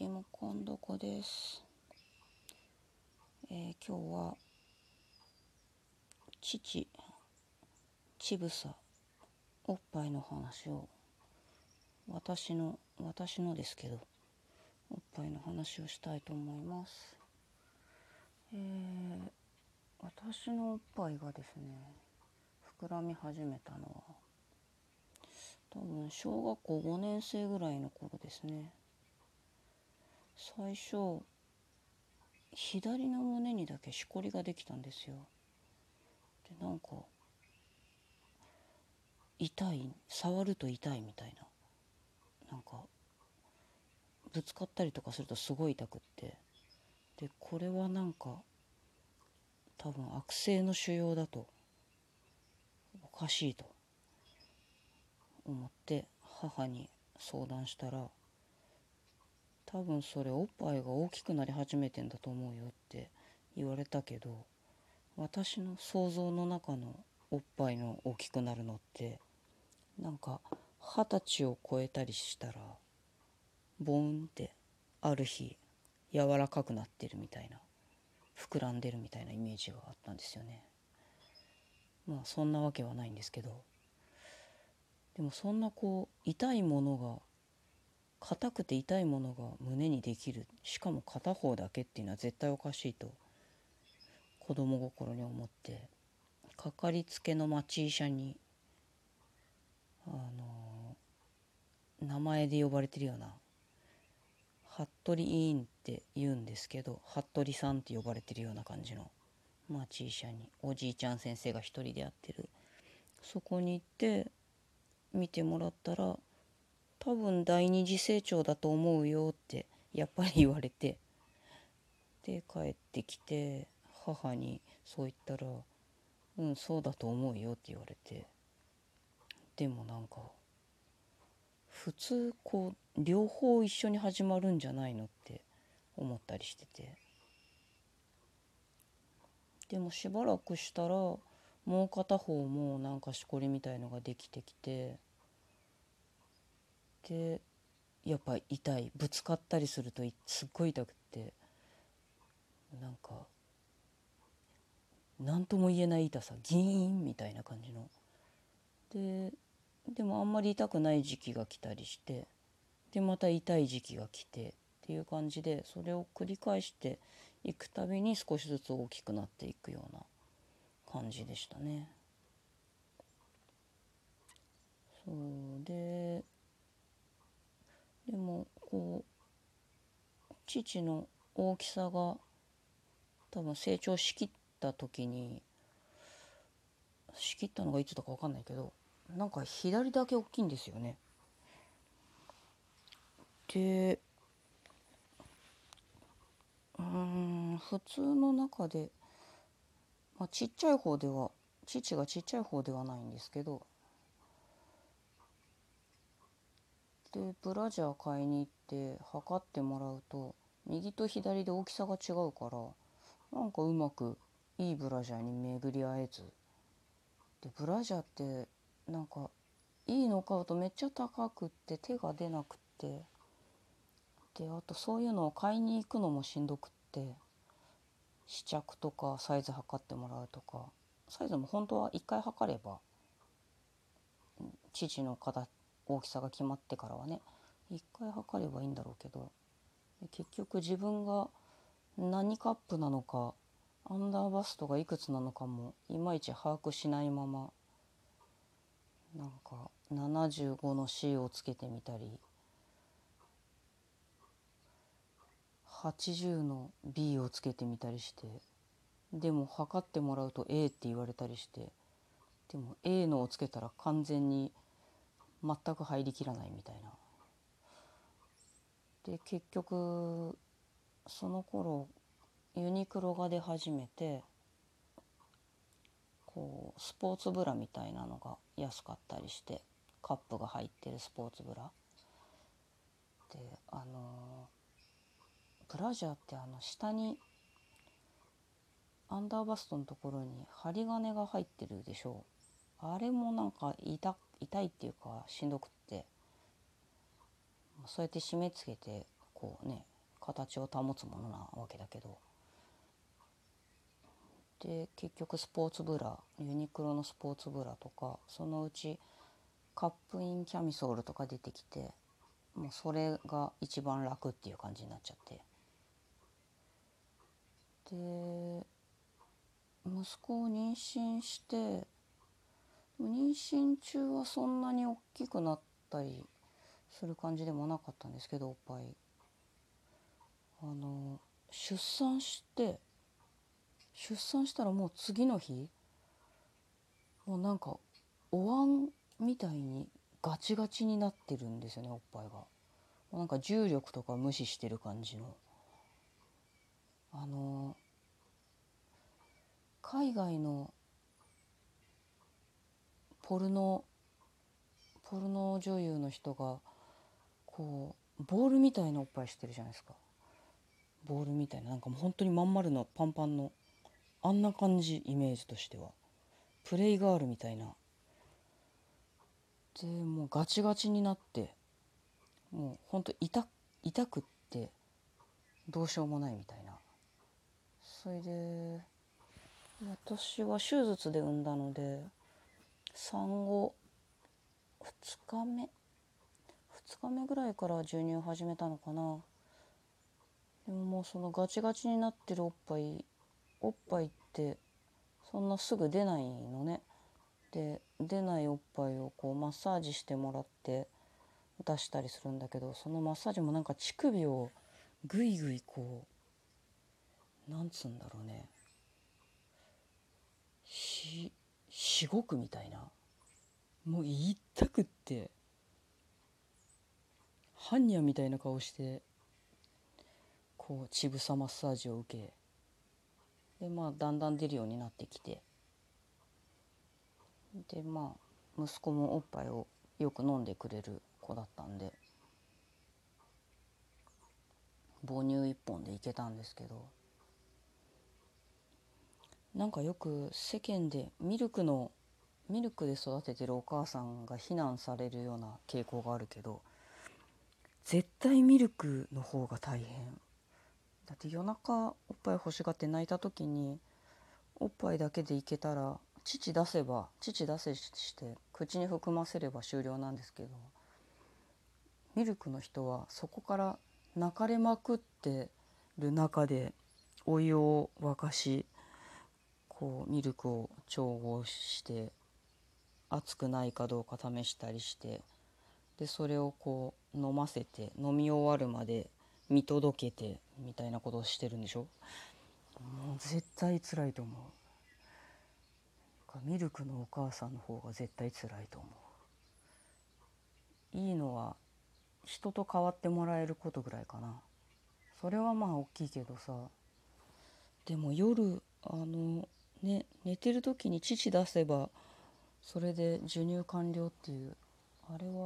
リモコンどこです、えー今日は父ちぶさおっぱいの話を私の私のですけどおっぱいの話をしたいと思います。えー私のおっぱいがですね膨らみ始めたのは多分小学校5年生ぐらいの頃ですね。最初左の胸にだけしこりができたんですよ。でなんか痛い触ると痛いみたいな。なんかぶつかったりとかするとすごい痛くって。でこれはなんか多分悪性の腫瘍だと。おかしいと思って母に相談したら多分それおっぱいが大きくなり始めてんだと思うよって言われたけど私の想像の中のおっぱいの大きくなるのってなんか二十歳を超えたりしたらボーンってある日柔らかくなってるみたいな膨らんでるみたいなイメージがあったんですよね。まあそんなわけはないんですけどでもそんなこう痛いものが硬くて痛いものが胸にできる。しかも片方だけっていうのは絶対おかしいと。子供心に思って。かかりつけの町医者にあの名前で呼ばれてるような。服部委員って言うんですけど服部さんって呼ばれてるような感じの。町医者に。おじいちゃん先生が一人でやってる。そこに行って見てもらったら多分第二次成長だと思うよってやっぱり言われて。で帰ってきて母にそう言ったら「うんそうだと思うよ」って言われて。でもなんか普通こう両方一緒に始まるんじゃないのって思ったりしてて。でもしばらくしたらもう片方もなんかしこりみたいのができてきてでやっぱ痛い。ぶつかったりするとすっごい痛くって。なんか何とも言えない痛さ。ギーンみたいな感じの。ででもあんまり痛くない時期が来たりして。でまた痛い時期が来て。っていう感じでそれを繰り返していくたびに少しずつ大きくなっていくような感じでしたね。父の大きさが多分成長しきった時に仕切ったのがいつだか分かんないけどなんか左だけ大きいんですよね。でうん普通の中で、まあ、ちっちゃい方では父がちっちゃい方ではないんですけどでブラジャー買いに行って測ってもらうと右と左で大きさが違うからなんかうまくいいブラジャーに巡り合えず。でブラジャーってなんかいいの買うとめっちゃ高くって手が出なくって。であとそういうのを買いに行くのもしんどくって。試着とかサイズ測ってもらうとか。サイズも本当は1回測れば父の形大きさが決まってからはね。1回測ればいいんだろうけど。結局自分が何カップなのかアンダーバストがいくつなのかもいまいち把握しないまま。なんか75の C をつけてみたり。80の B をつけてみたりして。でも測ってもらうと A って言われたりして。でも A のをつけたら完全に全く入りきらないみたいな。で結局その頃ユニクロが出始めてこうスポーツブラみたいなのが安かったりしてカップが入ってるスポーツブラ。であのブラジャーってあの下にアンダーバストのところに針金が入ってるでしょう。あれもなんか痛痛いっていうかしんどくって。そうやって締め付けてこうね形を保つものなわけだけど。で結局スポーツブラユニクロのスポーツブラとかそのうちカップインキャミソールとか出てきてもうそれが一番楽っていう感じになっちゃって。で息子を妊娠して妊娠中はそんなに大きくなったりする感じでもなかったんですけどおっぱいあの出産して出産したらもう次の日もうなんかお椀みたいにガチガチになってるんですよねおっぱいが。もうなんか重力とか無視してる感じの。あの海外のポルノポルノ女優の人がこうボールみたいなおっぱいしてるじゃないですか。ボールみたいな。なんかもう本当にまん丸のパンパンのあんな感じイメージとしては。プレイガールみたいな。でもうガチガチになってもうほんと痛痛くってどうしようもないみたいな。それで私は手術で産んだので産後2日目2日目ぐらいから授乳始めたのかな。でももうそのガチガチになってるおっぱいおっぱいってそんなすぐ出ないのね。で出ないおっぱいをこうマッサージしてもらって出したりするんだけどそのマッサージもなんか乳首をぐいぐいこうなんつうんだろうね。ししごくみたいな。もう痛くって。般若みたいな顔してこう乳房マッサージを受けでまあだんだん出るようになってきて。でまあ息子もおっぱいをよく飲んでくれる子だったんで母乳一本でいけたんですけど。なんかよく世間でミルクのミルクで育ててるお母さんが非難されるような傾向があるけど絶対ミルクの方が大変。だって夜中おっぱい欲しがって泣いた時におっぱいだけでいけたら乳出せば乳出せして口に含ませれば終了なんですけどミルクの人はそこから泣かれまくってる中でお湯を沸かしこうミルクを調合して熱くないかどうか試したりしてでそれをこう飲ませて飲み終わるまで見届けてみたいなことをしてるんでしょ？もう絶対辛いと思う。ミルクのお母さんの方が絶対辛いと思う。いいのは人と変わってもらえることぐらいかな。それはまあ大きいけどさ。でも夜あのね寝てる時に乳出せばそれで授乳完了っていうあれは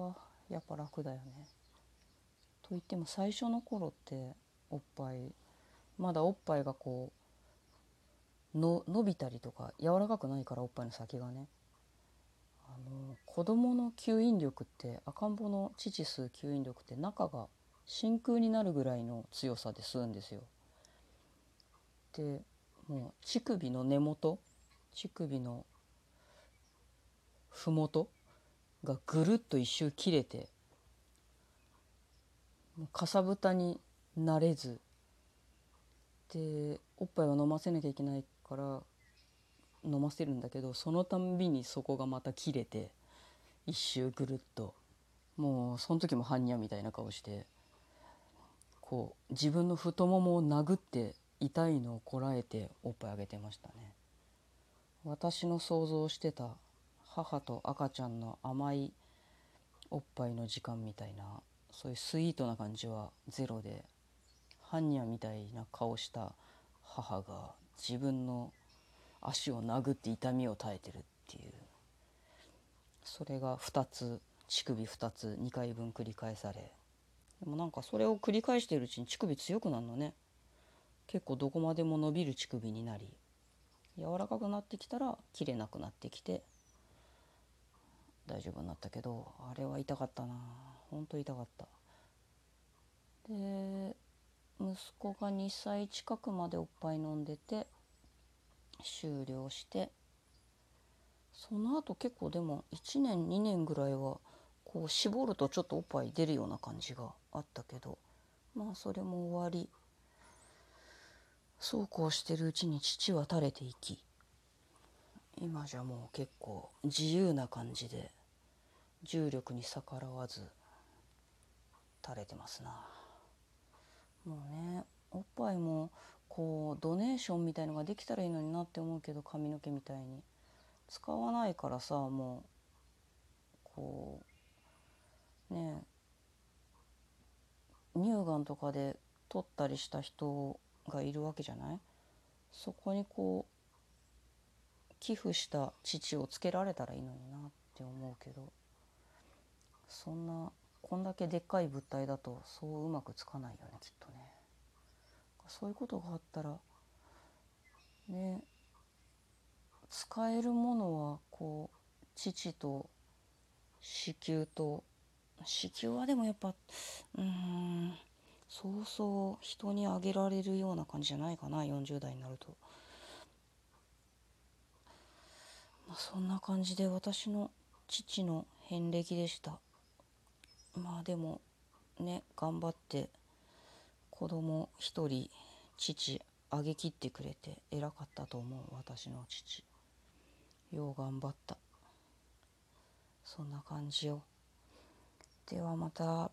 やっぱ楽だよね。と言っても最初の頃っておっぱいまだおっぱいがこうの伸びたりとか柔らかくないからおっぱいの先がねあの子供の吸引力って赤ん坊の乳吸う吸引力って中が真空になるぐらいの強さで吸うんですよ。でもう乳首の根元乳首の麓がぐるっと一周切れてかさぶたになれずでおっぱいは飲ませなきゃいけないから飲ませるんだけどそのたんびにそこがまた切れて一周ぐるっと。もうその時も般若みたいな顔してこう自分の太ももを殴って痛いのをこらえておっぱいあげてましたね。私の想像してた母と赤ちゃんの甘いおっぱいの時間みたいなそういうスイートな感じはゼロで般若みたいな顔した母が自分の足を殴って痛みを耐えてるっていう。それが2つ乳首2つ2回分繰り返され。でもなんかそれを繰り返しているうちに乳首強くなるのね。結構どこまでも伸びる乳首になり柔らかくなってきたら切れなくなってきて大丈夫になったけどあれは痛かったな。ほんと痛かった。で息子が2歳近くまでおっぱい飲んでて終了してその後結構でも1年2年ぐらいはこう絞るとちょっとおっぱい出るような感じがあったけどまあそれも終わりそうこうしてるうちに父は垂れていき今じゃもう結構自由な感じで重力に逆らわず垂れてますな。もうねおっぱいもこうドネーションみたいのができたらいいのになって思うけど髪の毛みたいに。使わないからさもうこうね乳がんとかで取ったりした人がいるわけじゃない？そこにこう寄付した父をつけられたらいいのになって思うけど。そんなこんだけでっかい物体だとそううまくつかないよねきっとねそういうことがあったらね使えるものはこう父と子宮と子宮はでもやっぱうんそうそう人にあげられるような感じじゃないかな40代になると。まあ、そんな感じで私の父の遍歴でしたまあでもね頑張って子供一人父あげきってくれて偉かったと思う私の父。よう頑張った。そんな感じよ。ではまた。